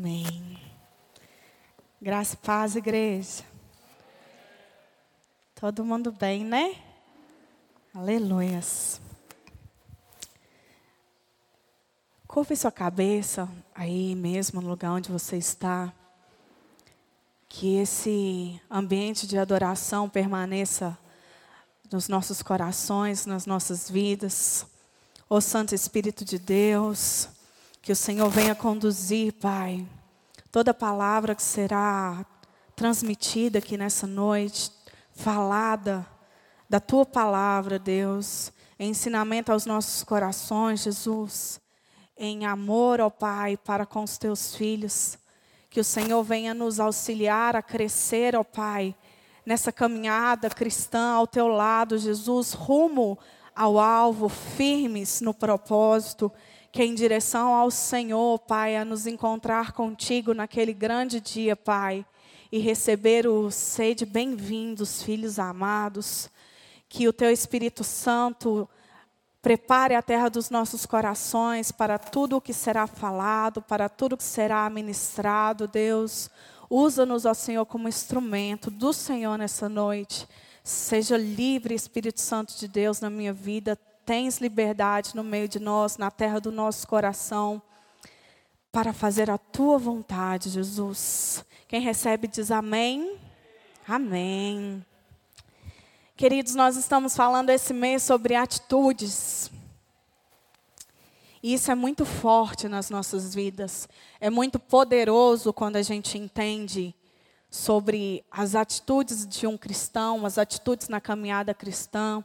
Amém. Graça e paz, igreja. Todo mundo bem, né? Aleluias. Curve sua cabeça aí mesmo no lugar onde você está. Que esse ambiente de adoração permaneça nos nossos corações, nas nossas vidas. Ó Santo Espírito de Deus, que o Senhor venha conduzir, Pai, toda palavra que será transmitida aqui nessa noite, falada da tua palavra, Deus, em ensinamento aos nossos corações, Jesus, em amor, ó Pai, para com os teus filhos. Que o Senhor venha nos auxiliar a crescer, ó Pai, nessa caminhada cristã ao teu lado, Jesus, rumo ao alvo, firmes no propósito, que é em direção ao Senhor, Pai, a nos encontrar contigo naquele grande dia, Pai e receber o sede bem-vindos, filhos amados. Que o teu Espírito Santo prepare a terra dos nossos corações para tudo o que será falado, para tudo o que será ministrado, Deus. Usa-nos, ó Senhor, como instrumento do Senhor nessa noite. Seja livre, Espírito Santo de Deus, na minha vida. Tens liberdade no meio de nós, na terra do nosso coração, para fazer a tua vontade, Jesus. Quem recebe diz amém. Amém. Queridos, nós estamos falando esse mês sobre atitudes. E isso é muito forte nas nossas vidas. É muito poderoso quando a gente entende sobre as atitudes de um cristão, as atitudes na caminhada cristã.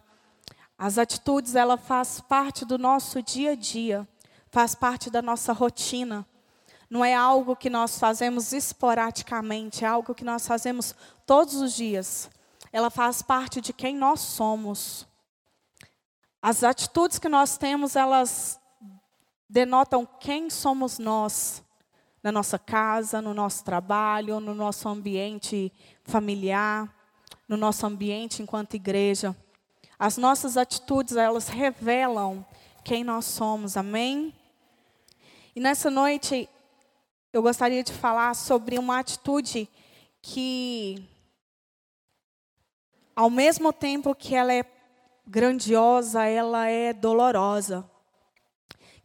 As atitudes, ela faz parte do nosso dia a dia, faz parte da nossa rotina. Não é algo que nós fazemos esporadicamente, é algo que nós fazemos todos os dias. Ela faz parte de quem nós somos. As atitudes que nós temos, elas denotam quem somos nós na nossa casa, no nosso trabalho, no nosso ambiente familiar, no nosso ambiente enquanto igreja. As nossas atitudes, elas revelam quem nós somos. Amém? E nessa noite eu gostaria de falar sobre uma atitude que, ao mesmo tempo que ela é grandiosa, ela é dolorosa,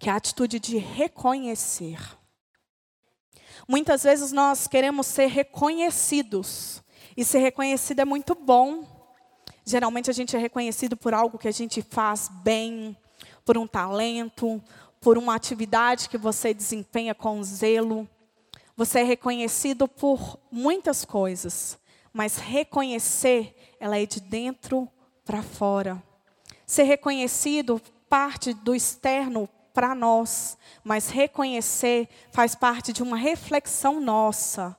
que é a atitude de reconhecer. Muitas vezes nós queremos ser reconhecidos, e ser reconhecido é muito bom. Geralmente a gente é reconhecido por algo que a gente faz bem, por um talento, por uma atividade que você desempenha com zelo. Você é reconhecido por muitas coisas, mas reconhecer, ela é de dentro para fora. Ser reconhecido parte do externo para nós, mas reconhecer faz parte de uma reflexão nossa.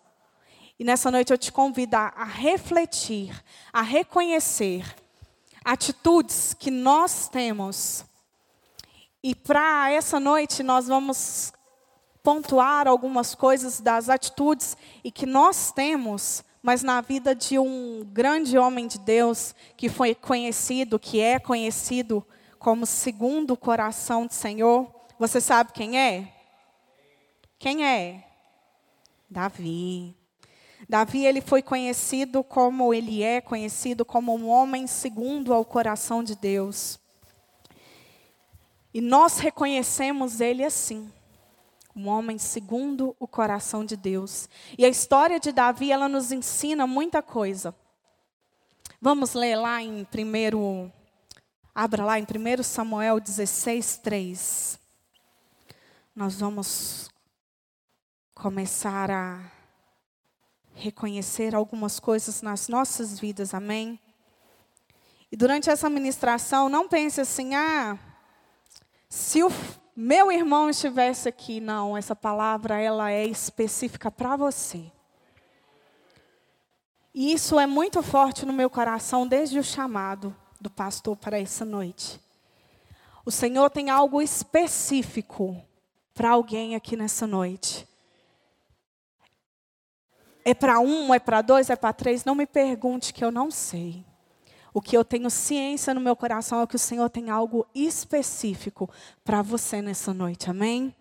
E nessa noite eu te convido a refletir, a reconhecer atitudes que nós temos. E para essa noite nós vamos pontuar algumas coisas das atitudes e que nós temos, mas na vida de um grande homem de Deus que foi conhecido, que é conhecido como segundo o coração do Senhor. Você sabe quem é? Quem é? Davi. Davi ele foi conhecido como ele é conhecido como um homem segundo ao coração de Deus. E nós reconhecemos ele assim um homem segundo o coração de Deus. E a história de Davi, ela nos ensina muita coisa. Vamos ler lá em primeiro, abra lá em 1 Samuel 16, 3. Nós vamos começar a reconhecer algumas coisas nas nossas vidas, amém? E durante essa ministração, não pense assim, ah, se o meu irmão estivesse aqui, não, essa palavra ela é específica para você. E isso é muito forte no meu coração desde o chamado do pastor para essa noite. O Senhor tem algo específico para alguém aqui nessa noite. É para um, é para dois, é para três? Não me pergunte que eu não sei. O que eu tenho ciência no meu coração é que o Senhor tem algo específico para você nessa noite, amém?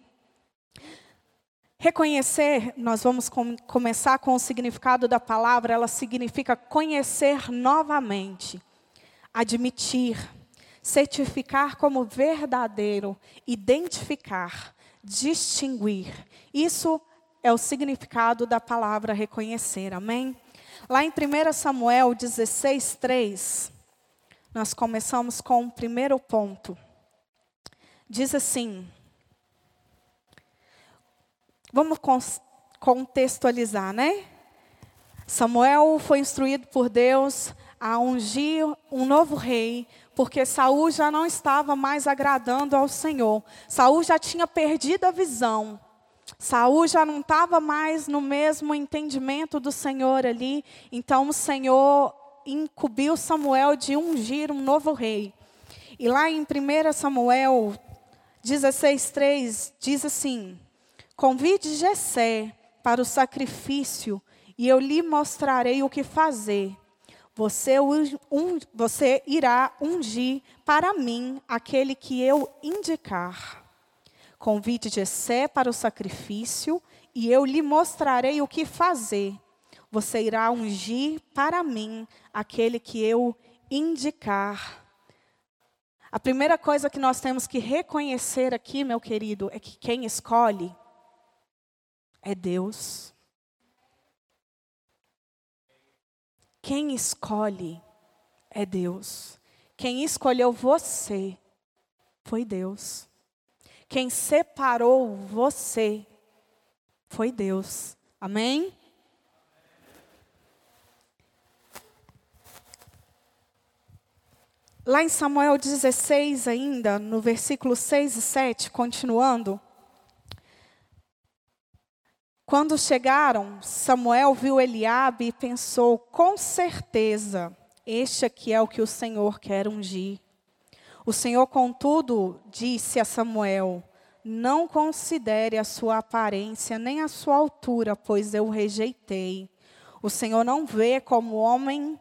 Reconhecer, nós vamos com, começar com o significado da palavra, ela significa conhecer novamente, admitir, certificar como verdadeiro, identificar, distinguir. Isso é o significado da palavra reconhecer, amém? Lá em 1 Samuel 16, 3, nós começamos com o primeiro ponto. Diz assim, vamos contextualizar, né? Samuel foi instruído por Deus a ungir um novo rei, porque Saul já não estava mais agradando ao Senhor. Saul já tinha perdido a visão. Saul já não estava mais no mesmo entendimento do Senhor ali, então o Senhor incumbiu Samuel de ungir um novo rei. E lá em 1 Samuel 16:3 diz assim: Convide Jessé para o sacrifício, e eu lhe mostrarei o que fazer. Você, um, você irá ungir para mim aquele que eu indicar. Convide Jessé para o sacrifício, e eu lhe mostrarei o que fazer. Você irá ungir para mim aquele que eu indicar. A primeira coisa que nós temos que reconhecer aqui, meu querido, é que quem escolhe é Deus. Quem escolhe é Deus. Quem escolheu você foi Deus. Quem separou você foi Deus. Amém? Lá em Samuel 16, ainda, no versículo 6 e 7, continuando. Quando chegaram, Samuel viu Eliabe e pensou: com certeza, este aqui é o que o Senhor quer ungir. O Senhor, contudo, disse a Samuel: Não considere a sua aparência nem a sua altura, pois eu o rejeitei. O Senhor não vê como homem,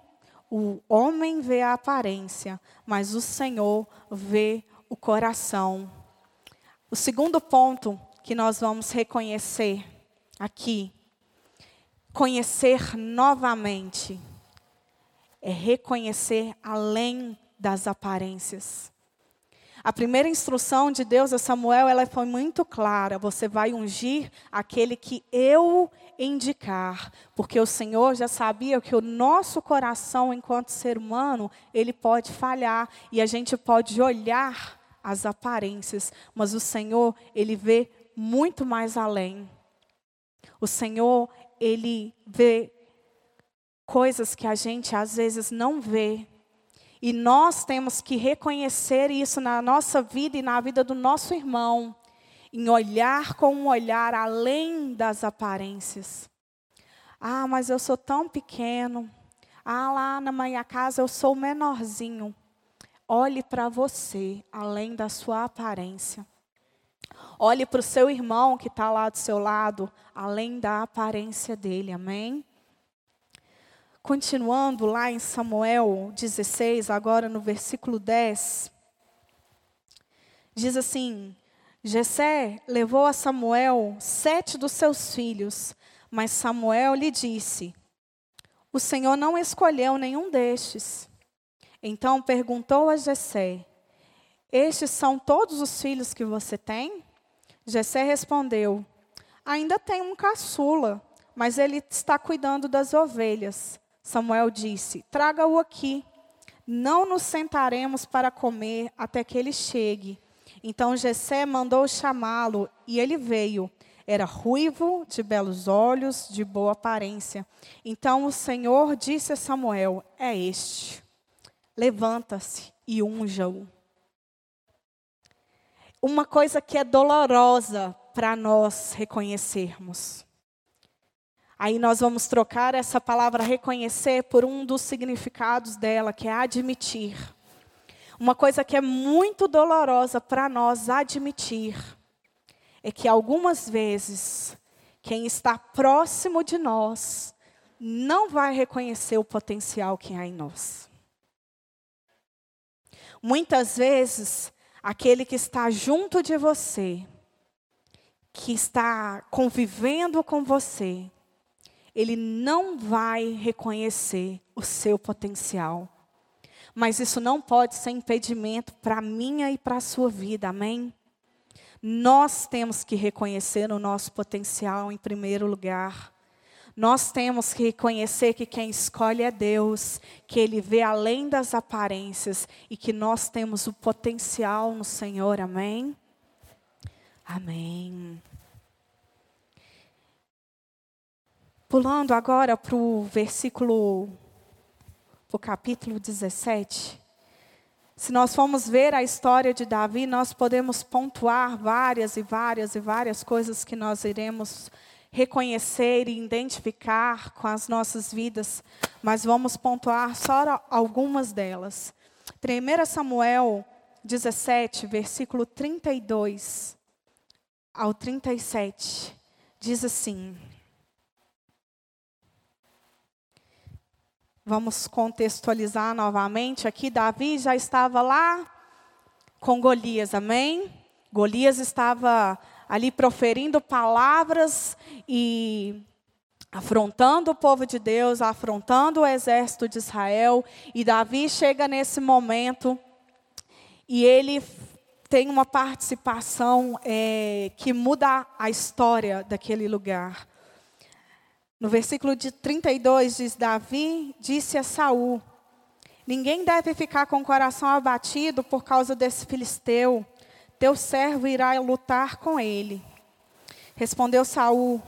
o homem vê a aparência, mas o Senhor vê o coração. O segundo ponto que nós vamos reconhecer aqui, conhecer novamente, é reconhecer além das aparências. A primeira instrução de Deus a Samuel, ela foi muito clara. Você vai ungir aquele que eu indicar, porque o Senhor já sabia que o nosso coração, enquanto ser humano, ele pode falhar e a gente pode olhar as aparências, mas o Senhor, ele vê muito mais além. O Senhor, ele vê coisas que a gente às vezes não vê. E nós temos que reconhecer isso na nossa vida e na vida do nosso irmão, em olhar com um olhar além das aparências. Ah, mas eu sou tão pequeno. Ah, lá na minha casa eu sou menorzinho. Olhe para você, além da sua aparência. Olhe para o seu irmão que está lá do seu lado, além da aparência dele, amém? Continuando lá em Samuel 16, agora no versículo 10, diz assim: Jessé levou a Samuel sete dos seus filhos, mas Samuel lhe disse: O Senhor não escolheu nenhum destes. Então perguntou a Jessé: Estes são todos os filhos que você tem? Jessé respondeu: Ainda tenho um caçula, mas ele está cuidando das ovelhas. Samuel disse: Traga-o aqui. Não nos sentaremos para comer até que ele chegue. Então Jessé mandou chamá-lo e ele veio. Era ruivo, de belos olhos, de boa aparência. Então o Senhor disse a Samuel: É este. Levanta-se e unja-o. Uma coisa que é dolorosa para nós reconhecermos Aí nós vamos trocar essa palavra reconhecer por um dos significados dela, que é admitir. Uma coisa que é muito dolorosa para nós admitir é que algumas vezes quem está próximo de nós não vai reconhecer o potencial que há em nós. Muitas vezes, aquele que está junto de você que está convivendo com você, ele não vai reconhecer o seu potencial. Mas isso não pode ser impedimento para a minha e para a sua vida, amém? Nós temos que reconhecer o nosso potencial em primeiro lugar. Nós temos que reconhecer que quem escolhe é Deus, que Ele vê além das aparências e que nós temos o potencial no Senhor, amém? Amém. Pulando agora para o versículo, para o capítulo 17. Se nós formos ver a história de Davi, nós podemos pontuar várias e várias e várias coisas que nós iremos reconhecer e identificar com as nossas vidas, mas vamos pontuar só algumas delas. 1 Samuel 17, versículo 32 ao 37, diz assim: Vamos contextualizar novamente aqui. Davi já estava lá com Golias, amém? Golias estava ali proferindo palavras e afrontando o povo de Deus, afrontando o exército de Israel. E Davi chega nesse momento e ele tem uma participação é, que muda a história daquele lugar. No versículo de 32 diz: Davi disse a Saul: Ninguém deve ficar com o coração abatido por causa desse filisteu. Teu servo irá lutar com ele. Respondeu Saul: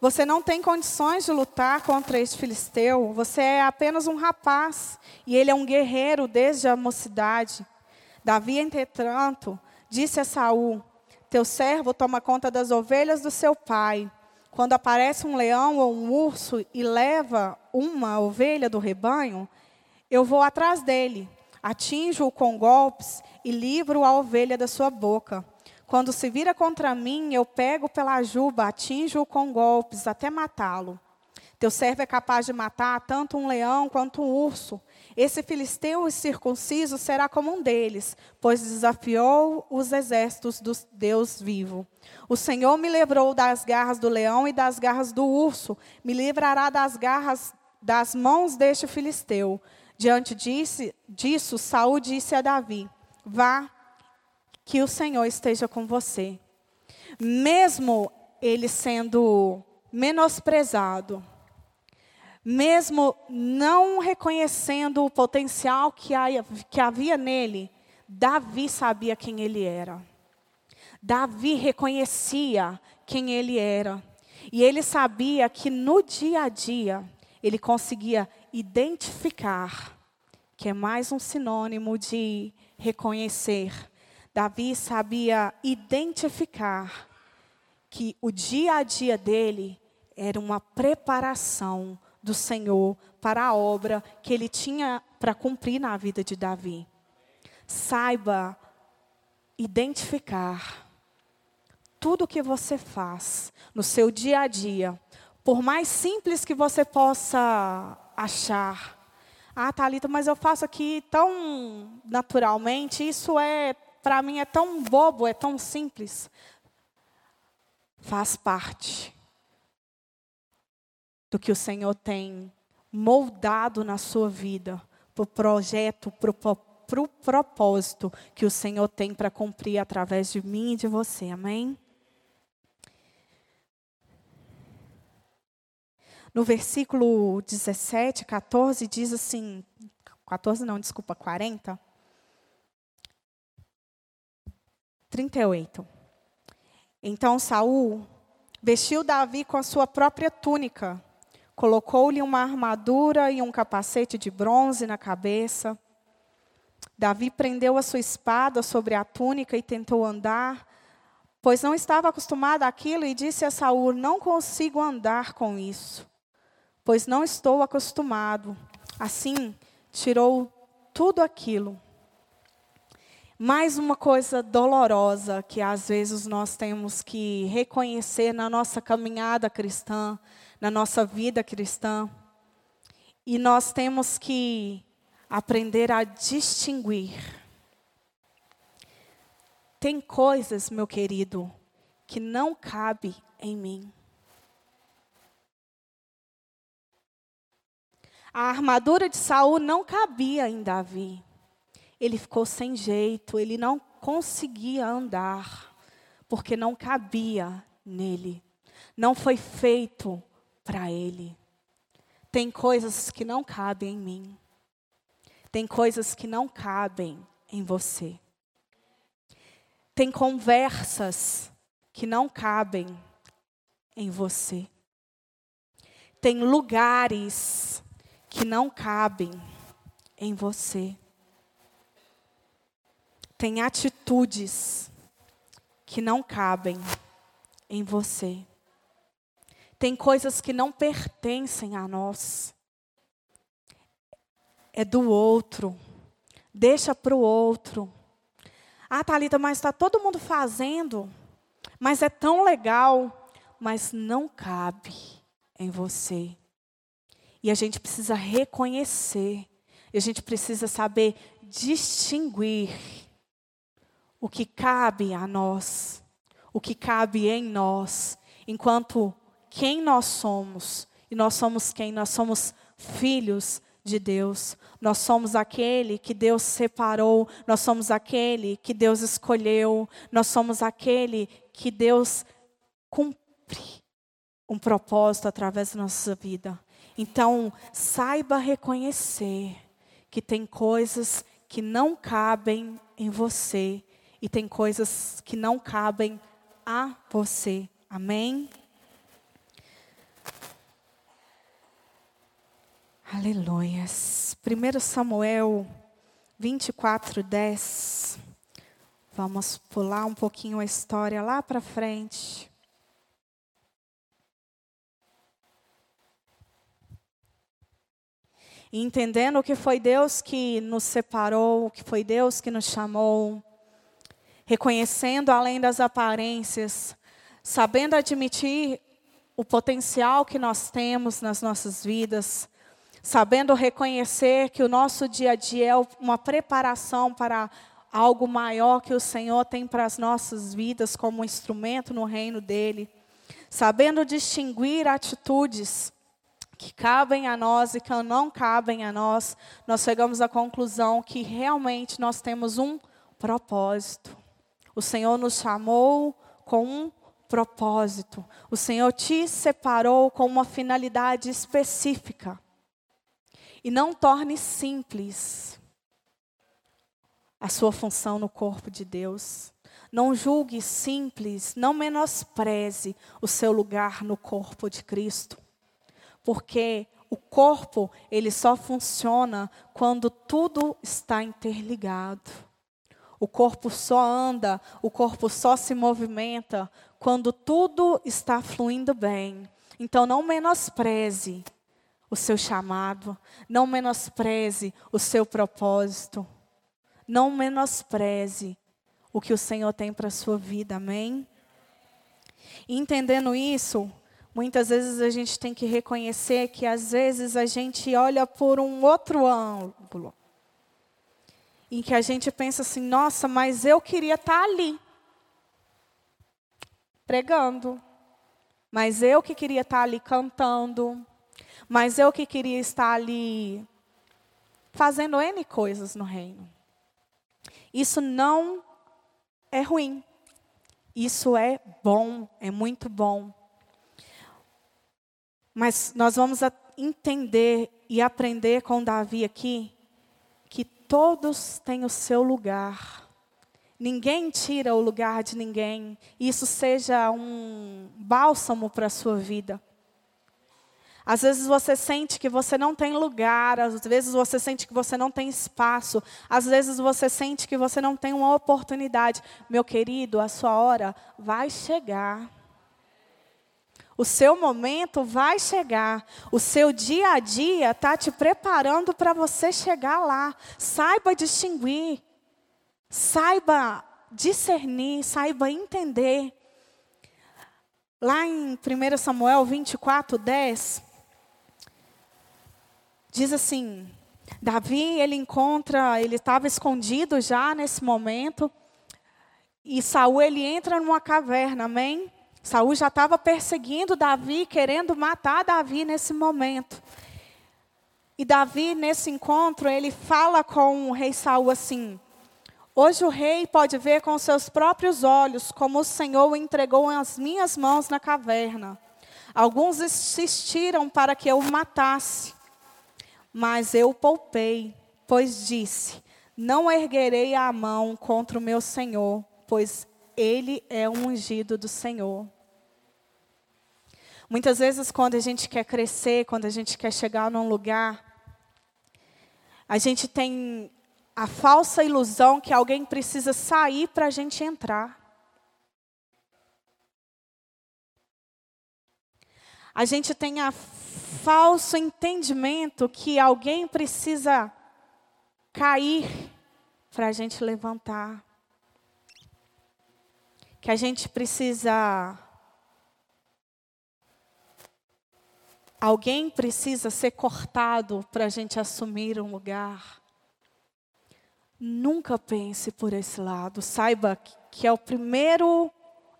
Você não tem condições de lutar contra este filisteu. Você é apenas um rapaz e ele é um guerreiro desde a mocidade. Davi, entretanto, disse a Saul: Teu servo toma conta das ovelhas do seu pai. Quando aparece um leão ou um urso e leva uma ovelha do rebanho, eu vou atrás dele, atinjo-o com golpes e livro a ovelha da sua boca. Quando se vira contra mim, eu pego pela juba, atinjo-o com golpes até matá-lo. Teu servo é capaz de matar tanto um leão quanto um urso. Esse filisteu circunciso será como um deles, pois desafiou os exércitos do Deus vivo. O Senhor me livrou das garras do leão e das garras do urso, me livrará das garras das mãos deste filisteu. Diante disso, disso Saul disse a Davi: Vá, que o Senhor esteja com você. Mesmo ele sendo menosprezado, mesmo não reconhecendo o potencial que, havia nele, Davi sabia quem ele era. Davi reconhecia quem ele era. E ele sabia que no dia a dia ele conseguia identificar, que é mais um sinônimo de reconhecer. Davi sabia identificar que o dia a dia dele era uma preparação do Senhor para a obra que ele tinha para cumprir na vida de Davi. Saiba identificar tudo o que você faz no seu dia a dia, por mais simples que você possa achar. Ah, Thalita, mas eu faço aqui tão naturalmente, isso é, para mim, é tão bobo, é tão simples. Faz parte do que o Senhor tem moldado na sua vida, para o projeto, para o propósito que o Senhor tem para cumprir através de mim e de você. Amém? No versículo 17, 14, diz assim: 14 não, desculpa, 40. 38. Então Saul vestiu Davi com a sua própria túnica colocou-lhe uma armadura e um capacete de bronze na cabeça. Davi prendeu a sua espada sobre a túnica e tentou andar, pois não estava acostumado àquilo, e disse a Saul: Não consigo andar com isso, pois não estou acostumado. Assim, tirou tudo aquilo. Mais uma coisa dolorosa que às vezes nós temos que reconhecer na nossa caminhada cristã, na nossa vida cristã. E nós temos que aprender a distinguir. Tem coisas, meu querido, que não cabe em mim. A armadura de Saul não cabia em Davi. Ele ficou sem jeito, ele não conseguia andar, porque não cabia nele. Não foi feito para ele. Tem coisas que não cabem em mim. Tem coisas que não cabem em você. Tem conversas que não cabem em você. Tem lugares que não cabem em você. Tem atitudes que não cabem em você. Tem coisas que não pertencem a nós. É do outro. Deixa para o outro. Ah, Thalita, mas está todo mundo fazendo. Mas é tão legal. Mas não cabe em você. E a gente precisa reconhecer, e a gente precisa saber distinguir o que cabe a nós, o que cabe em nós, enquanto quem nós somos, e nós somos quem? Nós somos filhos de Deus. Nós somos aquele que Deus separou, nós somos aquele que Deus escolheu, nós somos aquele que Deus cumpre um propósito através da nossa vida. Então, saiba reconhecer que tem coisas que não cabem em você e tem coisas que não cabem a você. Amém? Aleluias. 1 Samuel 24, 10. Vamos pular um pouquinho a história lá para frente. Entendendo que foi Deus que nos separou, que foi Deus que nos chamou, reconhecendo além das aparências, sabendo admitir o potencial que nós temos nas nossas vidas, sabendo reconhecer que o nosso dia a dia é uma preparação para algo maior que o Senhor tem para as nossas vidas como instrumento no reino dele, sabendo distinguir atitudes que cabem a nós e que não cabem a nós, nós chegamos à conclusão que realmente nós temos um propósito. O Senhor nos chamou com um propósito. O Senhor te separou com uma finalidade específica. E não torne simples a sua função no corpo de Deus. Não julgue simples, não menospreze o seu lugar no corpo de Cristo porque o corpo, ele só funciona quando tudo está interligado. O corpo só anda, o corpo só se movimenta quando tudo está fluindo bem. Então não menospreze o seu chamado, não menospreze o seu propósito. Não menospreze o que o Senhor tem para a sua vida, amém? Entendendo isso, Muitas vezes a gente tem que reconhecer que às vezes a gente olha por um outro ângulo. Em que a gente pensa assim, nossa, mas eu queria estar ali. Pregando. Mas eu que queria estar ali cantando. Mas eu que queria estar ali fazendo N coisas no reino. Isso não é ruim. Isso é bom, é muito bom. Mas nós vamos entender e aprender com Davi aqui que todos têm o seu lugar. Ninguém tira o lugar de ninguém. Isso seja um bálsamo para a sua vida. Às vezes você sente que você não tem lugar, às vezes você sente que você não tem espaço, às vezes você sente que você não tem uma oportunidade. Meu querido, a sua hora vai chegar. O seu momento vai chegar. O seu dia a dia está te preparando para você chegar lá. Saiba distinguir. Saiba discernir. Saiba entender. Lá em 1 Samuel 24, 10, diz assim: Davi, ele encontra, ele estava escondido já nesse momento. e Saul ele entra numa caverna, amém? Saul já estava perseguindo Davi, querendo matar Davi nesse momento. E Davi, nesse encontro, ele fala com o rei Saul assim: Hoje o rei pode ver com seus próprios olhos como o Senhor entregou as minhas mãos na caverna. Alguns insistiram para que eu o matasse, mas eu o poupei, pois disse: Não erguerei a mão contra o meu Senhor, pois ele é um ungido do Senhor. Muitas vezes, quando a gente quer crescer, quando a gente quer chegar num lugar, a gente tem a falsa ilusão que alguém precisa sair para a gente entrar. A gente tem a falso entendimento que alguém precisa cair para a gente levantar. Que a gente precisa. Alguém precisa ser cortado para a gente assumir um lugar. Nunca pense por esse lado. Saiba que é o primeiro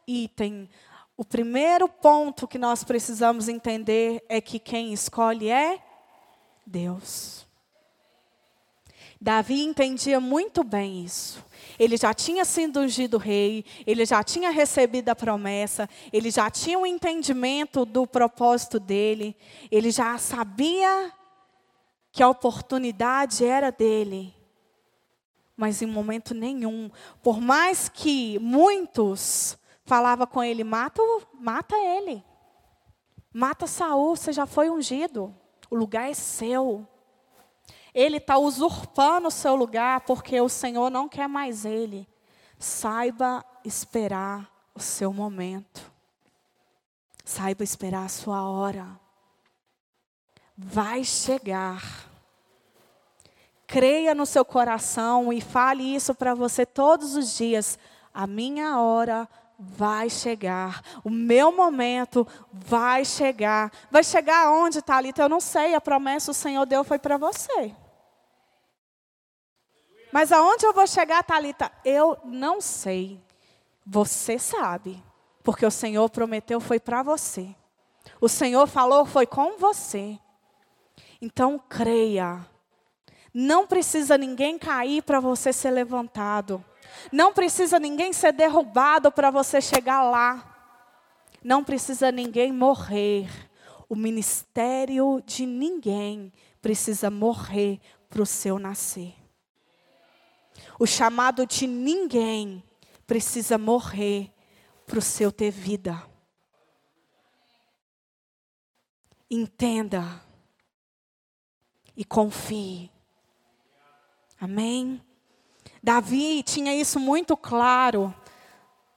item o primeiro ponto que nós precisamos entender é que quem escolhe é Deus. Davi entendia muito bem isso. Ele já tinha sido ungido rei, ele já tinha recebido a promessa, ele já tinha um entendimento do propósito dele, ele já sabia que a oportunidade era dele. Mas em momento nenhum, por mais que muitos falava com ele: mata, mata ele. Mata Saul, você já foi ungido. O lugar é seu. Ele está usurpando o seu lugar porque o Senhor não quer mais ele. Saiba esperar o seu momento. Saiba esperar a sua hora. Vai chegar. Creia no seu coração e fale isso para você todos os dias. A minha hora vai chegar. O meu momento vai chegar. Vai chegar aonde, Thalita? Eu não sei. A promessa o Senhor deu foi para você. Mas aonde eu vou chegar, Thalita? Eu não sei. Você sabe. Porque o Senhor prometeu foi para você. O Senhor falou foi com você. Então creia. Não precisa ninguém cair para você ser levantado. Não precisa ninguém ser derrubado para você chegar lá. Não precisa ninguém morrer. O ministério de ninguém precisa morrer para o seu nascer. O chamado de ninguém precisa morrer para o seu ter vida. Entenda e confie. Amém? Davi tinha isso muito claro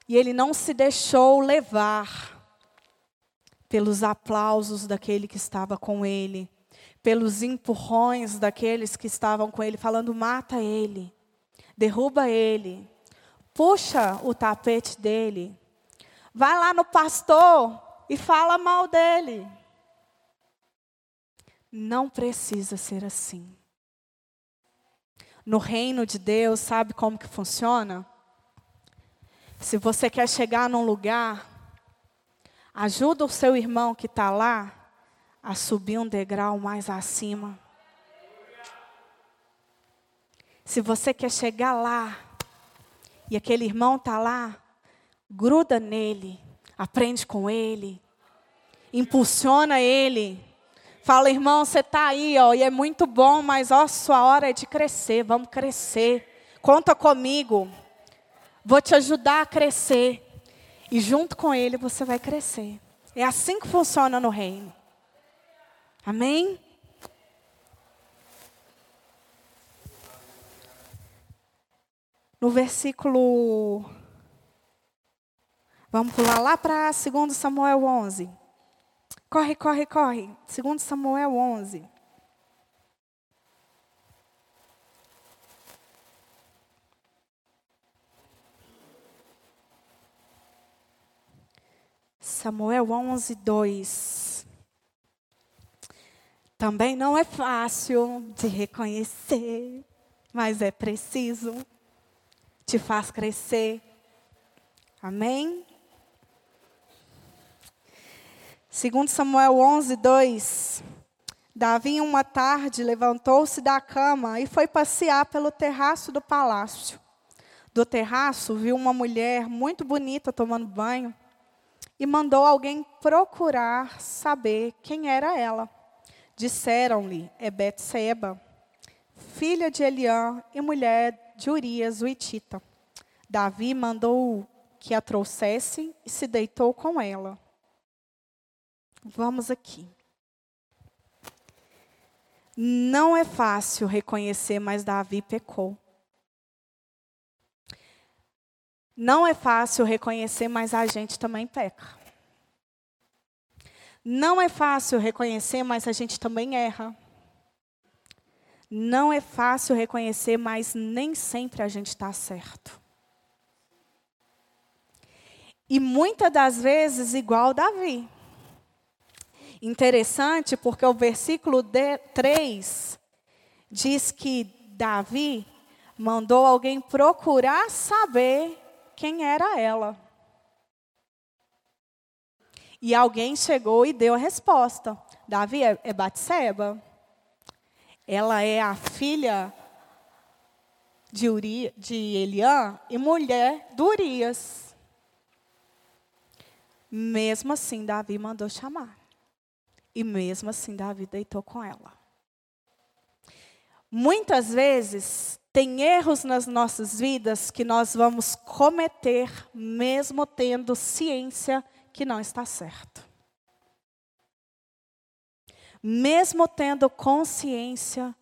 e ele não se deixou levar pelos aplausos daquele que estava com ele, pelos empurrões daqueles que estavam com ele, falando: mata ele, derruba ele, puxa o tapete dele, vai lá no pastor e fala mal dele. Não precisa ser assim no reino de Deus, sabe como que funciona? Se você quer chegar num lugar, ajuda o seu irmão que está lá a subir um degrau mais acima. Se você quer chegar lá e aquele irmão está lá, gruda nele, aprende com ele, impulsiona ele Fala, irmão, você está aí, ó, e é muito bom, mas ó, sua hora é de crescer, vamos crescer. Conta comigo. Vou te ajudar a crescer. E junto com ele você vai crescer. É assim que funciona no reino. Amém? No versículo. Vamos pular lá para 2 Samuel 11. Corre, corre, corre. Segundo Samuel 11. Samuel 11, 2. Também não é fácil de reconhecer, mas é preciso. Te faz crescer. Amém? Segundo Samuel 11, 2. Davi, uma tarde, levantou-se da cama e foi passear pelo terraço do palácio. Do terraço, viu uma mulher muito bonita tomando banho e mandou alguém procurar saber quem era ela. Disseram-lhe, é Betseba, filha de Eliã e mulher de Urias, o Itita. Davi mandou que a trouxesse e se deitou com ela. Vamos aqui. Não é fácil reconhecer, mas Davi pecou. Não é fácil reconhecer, mas a gente também peca. Não é fácil reconhecer, mas a gente também erra. Não é fácil reconhecer, mas nem sempre a gente está certo. E muitas das vezes igual Davi. Interessante porque o versículo 3 diz que Davi mandou alguém procurar saber quem era ela. E alguém chegou e deu a resposta. Davi é, é Batseba. Ela é a filha de, Uri, de Eliã e mulher de Urias. Mesmo assim, Davi mandou chamar. E mesmo assim, Davi deitou com ela. Muitas vezes, tem erros nas nossas vidas que nós vamos cometer, mesmo tendo ciência que não está certo. Mesmo tendo consciência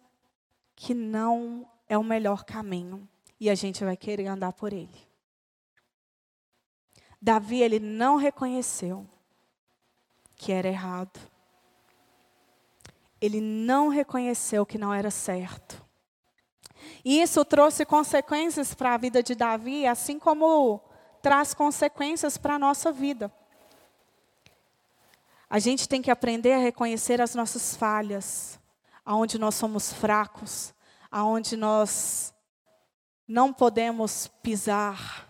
que não é o melhor caminho e a gente vai querer andar por ele. Davi, ele não reconheceu que era errado. Ele não reconheceu que não era certo. E isso trouxe consequências para a vida de Davi, assim como traz consequências para a nossa vida. A gente tem que aprender a reconhecer as nossas falhas, aonde nós somos fracos, aonde nós não podemos pisar.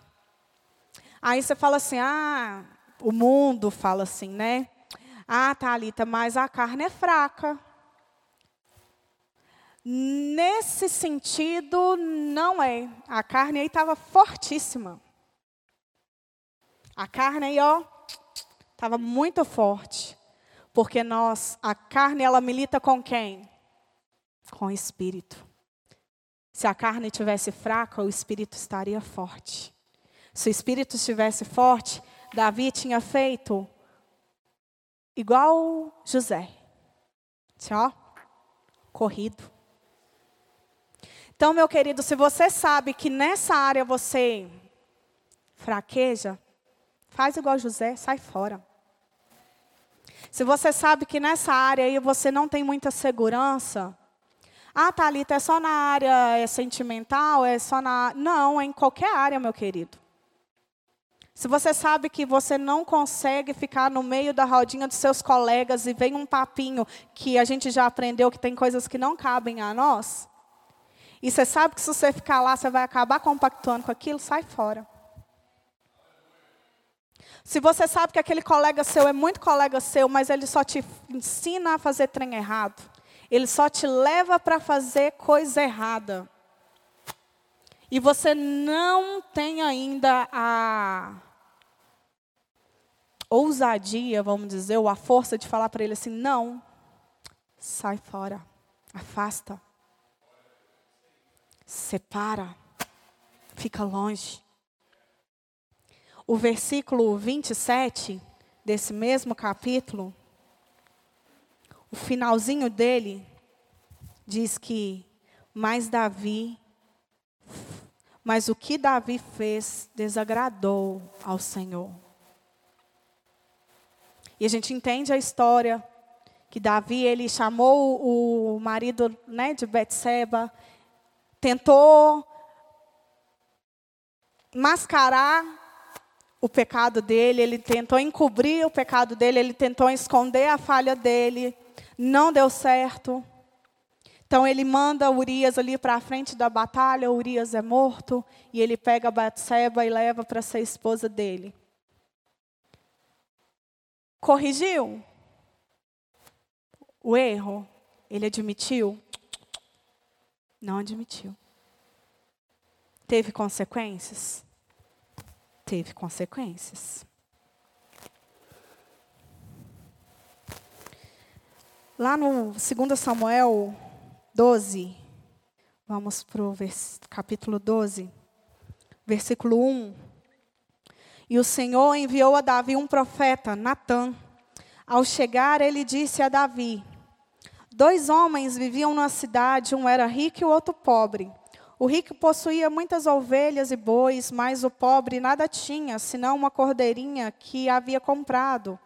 Aí você fala assim: "Ah, o mundo fala assim, né? Ah, Thalita, mas a carne é fraca. Nesse sentido, não é. A carne aí estava fortíssima. A carne aí, ó, estava muito forte. Porque nós, a carne, ela milita com quem? Com o espírito. Se a carne tivesse fraca, o espírito estaria forte. Se o espírito estivesse forte, Davi tinha feito igual José. Tinha, ó, corrido. Então, meu querido, se você sabe que nessa área você fraqueja, faz igual José, sai fora. Se você sabe que nessa área aí você não tem muita segurança, ah, Thalita, é só na área é sentimental, é só na. Não, é em qualquer área, meu querido. Se você sabe que você não consegue ficar no meio da rodinha dos seus colegas e vem um papinho que a gente já aprendeu que tem coisas que não cabem a nós, e você sabe que se você ficar lá, você vai acabar compactuando com aquilo, sai fora. Se você sabe que aquele colega seu é muito colega seu, mas ele só te ensina a fazer trem errado, ele só te leva para fazer coisa errada, e você não tem ainda a ousadia, vamos dizer, ou a força de falar para ele assim: não, sai fora, afasta separa, fica longe. O versículo 27 desse mesmo capítulo, o finalzinho dele diz que mas Davi mas o que Davi fez desagradou ao Senhor. E a gente entende a história que Davi ele chamou o marido né, de Betseba tentou mascarar o pecado dele, ele tentou encobrir o pecado dele, ele tentou esconder a falha dele, não deu certo. Então ele manda Urias ali para a frente da batalha, Urias é morto, e ele pega Batseba e leva para ser esposa dele. Corrigiu o erro? Ele admitiu? Não admitiu. Teve consequências? Teve consequências. Lá no 2 Samuel 12, vamos para o capítulo 12, versículo 1. E o Senhor enviou a Davi um profeta, Natã. Ao chegar, ele disse a Davi: Dois homens viviam numa cidade, um era rico e o outro pobre. O rico possuía muitas ovelhas e bois, mas o pobre nada tinha, senão uma cordeirinha que havia comprado.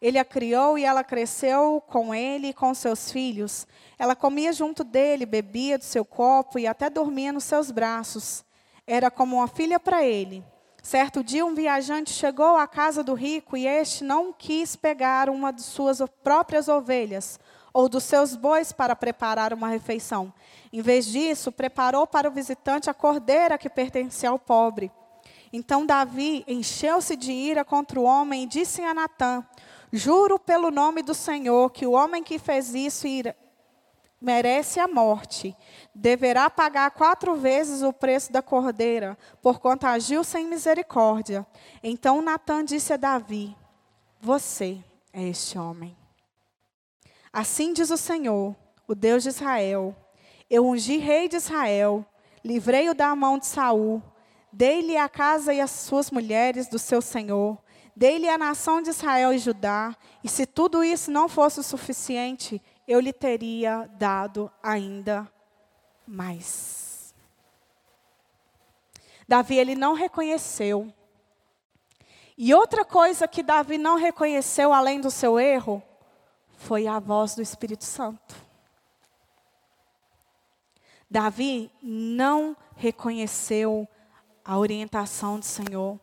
Ele a criou e ela cresceu com ele e com seus filhos. Ela comia junto dele, bebia do seu copo e até dormia nos seus braços. Era como uma filha para ele. Certo dia, um viajante chegou à casa do rico e este não quis pegar uma de suas próprias ovelhas ou dos seus bois para preparar uma refeição. Em vez disso, preparou para o visitante a cordeira que pertencia ao pobre. Então Davi encheu-se de ira contra o homem e disse a Natã: Juro pelo nome do Senhor que o homem que fez isso merece a morte. Deverá pagar quatro vezes o preço da cordeira, porquanto agiu sem misericórdia. Então Natã disse a Davi: Você é este homem. Assim diz o Senhor, o Deus de Israel: eu ungi rei de Israel, livrei-o da mão de Saul, dei-lhe a casa e as suas mulheres do seu senhor, dei-lhe a nação de Israel e Judá, e se tudo isso não fosse o suficiente, eu lhe teria dado ainda mais. Davi ele não reconheceu. E outra coisa que Davi não reconheceu além do seu erro foi a voz do Espírito Santo. Davi não reconheceu a orientação do Senhor.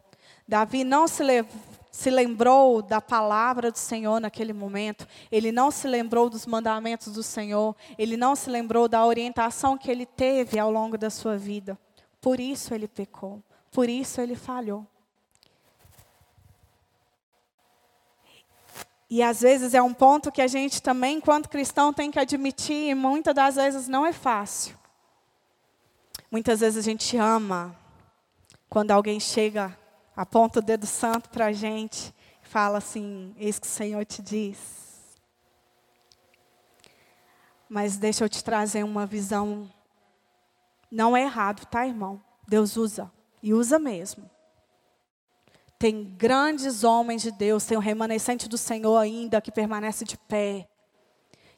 Davi não se, le se lembrou da palavra do Senhor naquele momento. Ele não se lembrou dos mandamentos do Senhor. Ele não se lembrou da orientação que ele teve ao longo da sua vida. Por isso ele pecou. Por isso ele falhou. E às vezes é um ponto que a gente também, enquanto cristão, tem que admitir, e muitas das vezes não é fácil. Muitas vezes a gente ama quando alguém chega, aponta o dedo santo para a gente e fala assim: Eis que o Senhor te diz. Mas deixa eu te trazer uma visão. Não é errado, tá, irmão? Deus usa. E usa mesmo. Tem grandes homens de Deus, tem o remanescente do Senhor ainda que permanece de pé.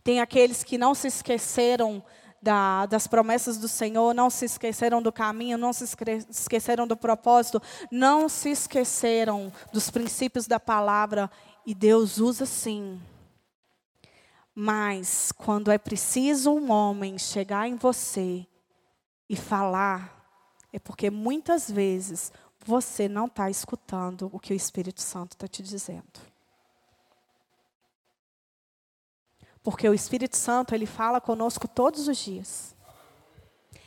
Tem aqueles que não se esqueceram da, das promessas do Senhor, não se esqueceram do caminho, não se esqueceram do propósito, não se esqueceram dos princípios da palavra, e Deus usa sim. Mas quando é preciso um homem chegar em você e falar, é porque muitas vezes você não está escutando o que o Espírito Santo está te dizendo. Porque o Espírito Santo, ele fala conosco todos os dias.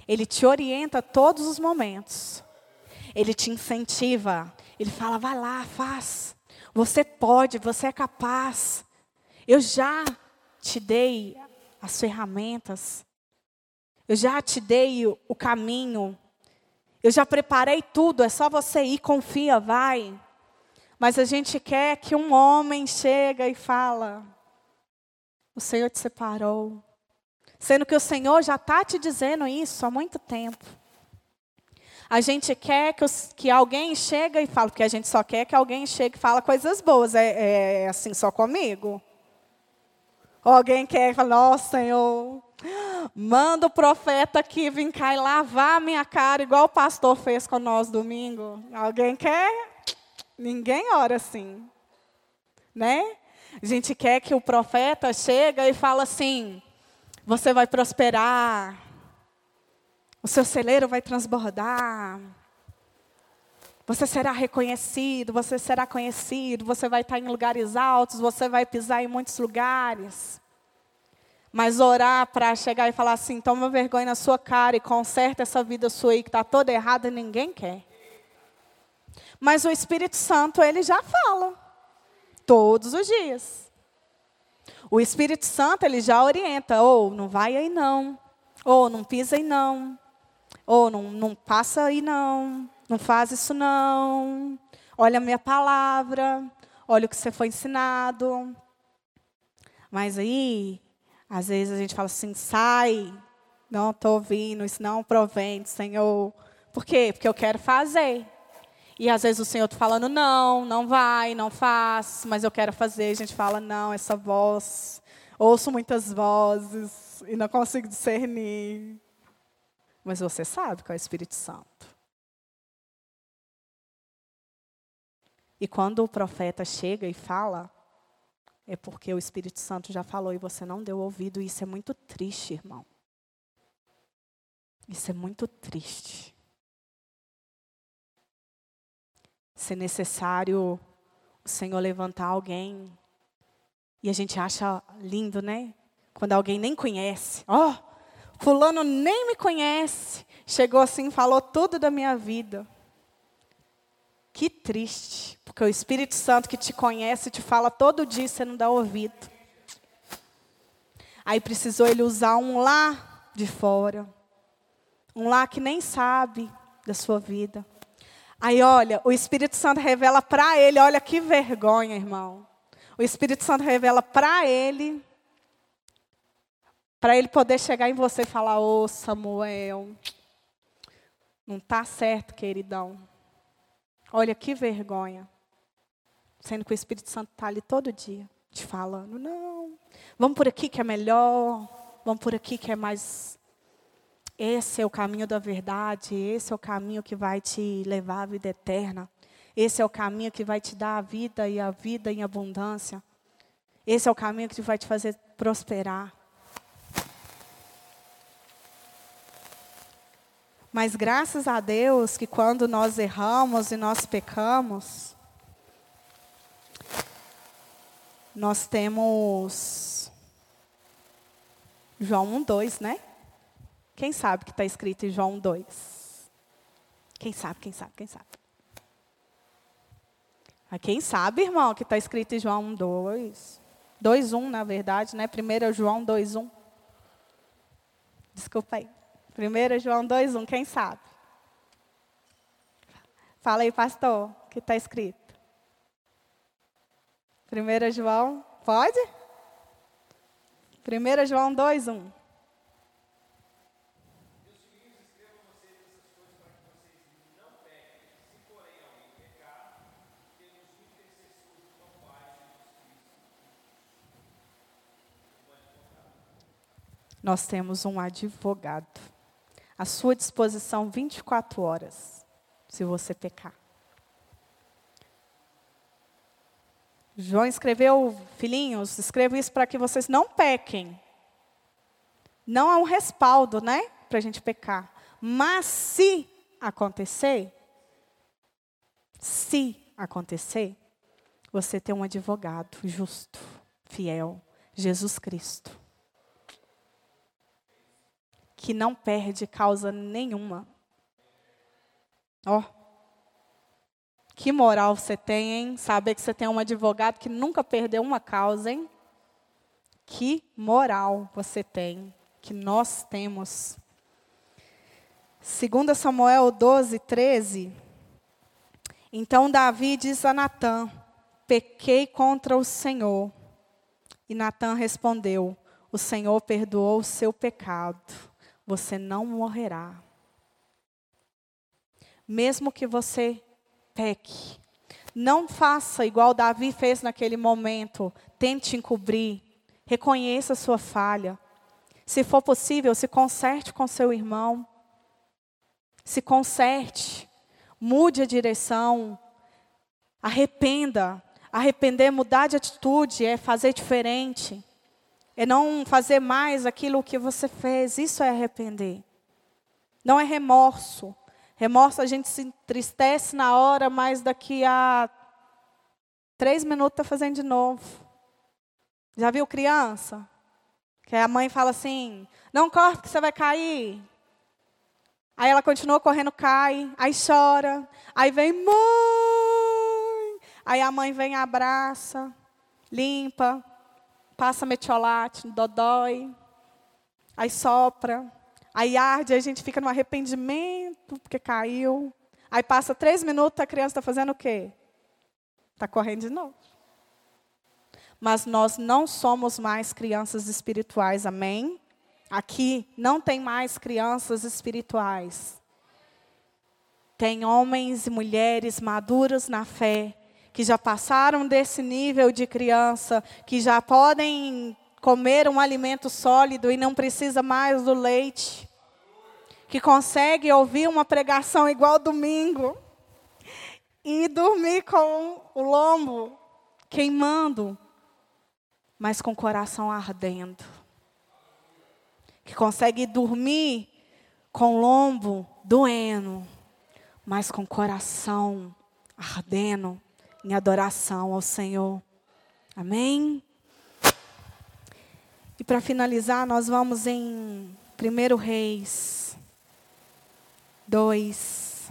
Ele te orienta todos os momentos. Ele te incentiva. Ele fala: vai lá, faz. Você pode, você é capaz. Eu já te dei as ferramentas. Eu já te dei o caminho. Eu já preparei tudo, é só você ir, confia, vai. Mas a gente quer que um homem chega e fala: o Senhor te separou. Sendo que o Senhor já está te dizendo isso há muito tempo. A gente quer que, os, que alguém chegue e fale, porque a gente só quer que alguém chegue e fale coisas boas. É, é assim só comigo? Ou alguém quer falar, nossa, Senhor, manda o profeta aqui vir cá e lavar a minha cara, igual o pastor fez com nós domingo. Alguém quer? Ninguém ora assim. Né? A gente quer que o profeta chega e fala assim: você vai prosperar, o seu celeiro vai transbordar, você será reconhecido, você será conhecido, você vai estar em lugares altos, você vai pisar em muitos lugares. Mas orar para chegar e falar assim, toma vergonha na sua cara e conserta essa vida sua aí que está toda errada, ninguém quer. Mas o Espírito Santo, ele já fala. Todos os dias. O Espírito Santo, ele já orienta. Ou, oh, não vai aí não. Ou, oh, não pisa aí não. Ou, oh, não, não passa aí não. Não faz isso não. Olha a minha palavra. Olha o que você foi ensinado. Mas aí, às vezes a gente fala assim, sai. Não estou ouvindo, isso não provém do Senhor. Por quê? Porque eu quero fazer. E às vezes o Senhor está falando, não, não vai, não faz, mas eu quero fazer. A gente fala, não, essa voz. Ouço muitas vozes e não consigo discernir. Mas você sabe que é o Espírito Santo. E quando o profeta chega e fala, é porque o Espírito Santo já falou e você não deu ouvido. E isso é muito triste, irmão. Isso é muito triste. se necessário o Senhor levantar alguém. E a gente acha lindo, né? Quando alguém nem conhece. Ó, oh, fulano nem me conhece. Chegou assim, falou tudo da minha vida. Que triste, porque o Espírito Santo que te conhece te fala todo dia, você não dá ouvido. Aí precisou ele usar um lá de fora. Um lá que nem sabe da sua vida. Aí, olha, o Espírito Santo revela para ele, olha que vergonha, irmão. O Espírito Santo revela para ele, para ele poder chegar em você e falar: Ô oh, Samuel, não está certo, queridão. Olha que vergonha. Sendo que o Espírito Santo está ali todo dia, te falando: não, vamos por aqui que é melhor, vamos por aqui que é mais esse é o caminho da verdade, esse é o caminho que vai te levar à vida eterna. Esse é o caminho que vai te dar a vida e a vida em abundância. Esse é o caminho que vai te fazer prosperar. Mas graças a Deus que quando nós erramos e nós pecamos, nós temos João 1, 2, né? Quem sabe que está escrito em João 2? Quem sabe, quem sabe, quem sabe? Quem sabe, irmão, que está escrito em João 2? 2.1, na verdade, né? 1 João 2.1. Desculpa aí. 1 João 2.1, quem sabe? Fala aí, pastor, o que está escrito. 1 João, pode? 1 João 2.1. nós temos um advogado. À sua disposição 24 horas, se você pecar. João escreveu, filhinhos, escrevo isso para que vocês não pequem. Não é um respaldo, né, para a gente pecar. Mas se acontecer, se acontecer, você tem um advogado justo, fiel, Jesus Cristo que não perde causa nenhuma. Ó. Oh, que moral você tem, hein? Saber que você tem um advogado que nunca perdeu uma causa, hein? Que moral você tem, que nós temos. 2 Samuel 12, 13. Então Davi diz a Natã: Pequei contra o Senhor. E Natã respondeu: O Senhor perdoou o seu pecado você não morrerá. Mesmo que você peque, não faça igual Davi fez naquele momento, tente encobrir, reconheça a sua falha. Se for possível, se conserte com seu irmão. Se conserte, mude a direção, arrependa. Arrepender, mudar de atitude é fazer diferente é não fazer mais aquilo que você fez. Isso é arrepender. Não é remorso. Remorso a gente se entristece na hora, mas daqui a três minutos está fazendo de novo. Já viu criança? Que a mãe fala assim: não corre que você vai cair. Aí ela continua correndo, cai, aí chora, aí vem mãe. Aí a mãe vem, abraça, limpa, passa metiolate, dodói, aí sopra, aí arde, aí a gente fica no arrependimento porque caiu. Aí passa três minutos, a criança está fazendo o quê? Está correndo de novo. Mas nós não somos mais crianças espirituais, amém? Aqui não tem mais crianças espirituais. Tem homens e mulheres maduros na fé, que já passaram desse nível de criança, que já podem comer um alimento sólido e não precisa mais do leite. Que consegue ouvir uma pregação igual domingo e dormir com o lombo queimando, mas com o coração ardendo que consegue dormir com o lombo doendo, mas com o coração ardendo em adoração ao Senhor. Amém? E para finalizar, nós vamos em 1 Reis 2,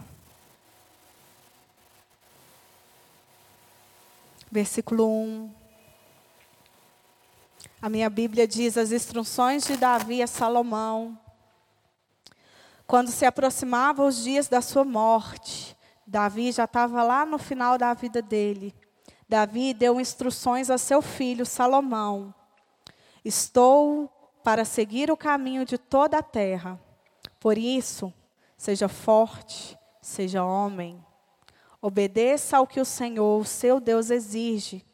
versículo 1. A minha Bíblia diz as instruções de Davi a Salomão. Quando se aproximavam os dias da sua morte, Davi já estava lá no final da vida dele. Davi deu instruções a seu filho Salomão: Estou para seguir o caminho de toda a terra. Por isso, seja forte, seja homem. Obedeça ao que o Senhor, seu Deus, exige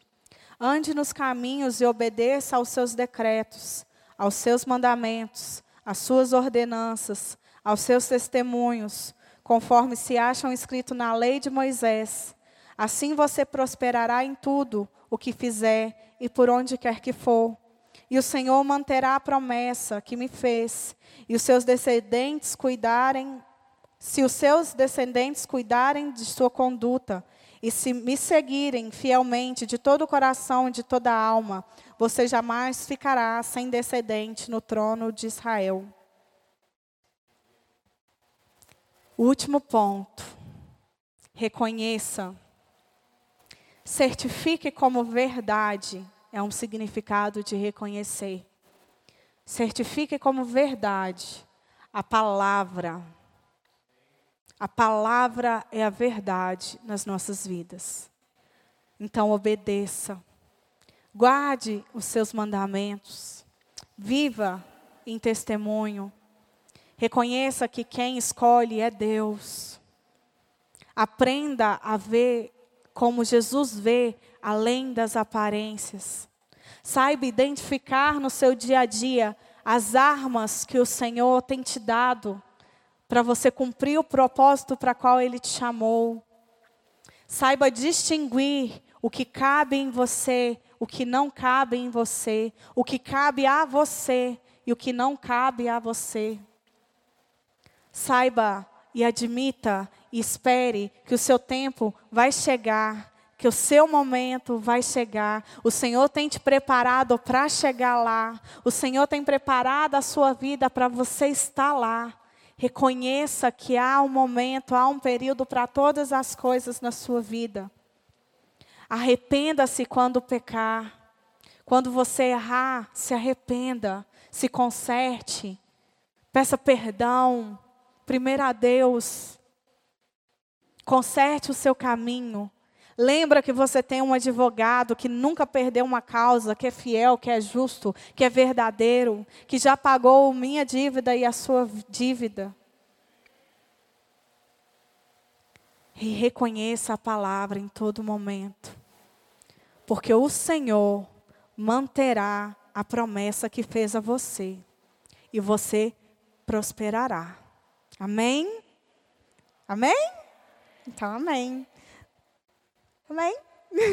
Ande nos caminhos e obedeça aos seus decretos, aos seus mandamentos, às suas ordenanças, aos seus testemunhos, conforme se acham escritos na lei de Moisés. Assim você prosperará em tudo o que fizer e por onde quer que for. E o Senhor manterá a promessa que me fez, e os seus descendentes cuidarem, se os seus descendentes cuidarem de sua conduta e se me seguirem fielmente de todo o coração e de toda a alma, você jamais ficará sem descendente no trono de Israel. Último ponto. Reconheça. Certifique como verdade é um significado de reconhecer. Certifique como verdade a palavra a palavra é a verdade nas nossas vidas. Então, obedeça. Guarde os seus mandamentos. Viva em testemunho. Reconheça que quem escolhe é Deus. Aprenda a ver como Jesus vê, além das aparências. Saiba identificar no seu dia a dia as armas que o Senhor tem te dado para você cumprir o propósito para qual Ele te chamou. Saiba distinguir o que cabe em você, o que não cabe em você, o que cabe a você e o que não cabe a você. Saiba e admita e espere que o seu tempo vai chegar, que o seu momento vai chegar. O Senhor tem te preparado para chegar lá. O Senhor tem preparado a sua vida para você estar lá. Reconheça que há um momento, há um período para todas as coisas na sua vida. Arrependa-se quando pecar. Quando você errar, se arrependa, se conserte. Peça perdão, primeiro a Deus. Conserte o seu caminho. Lembra que você tem um advogado que nunca perdeu uma causa, que é fiel, que é justo, que é verdadeiro, que já pagou minha dívida e a sua dívida. E reconheça a palavra em todo momento. Porque o Senhor manterá a promessa que fez a você. E você prosperará. Amém? Amém? Então, amém. Amém?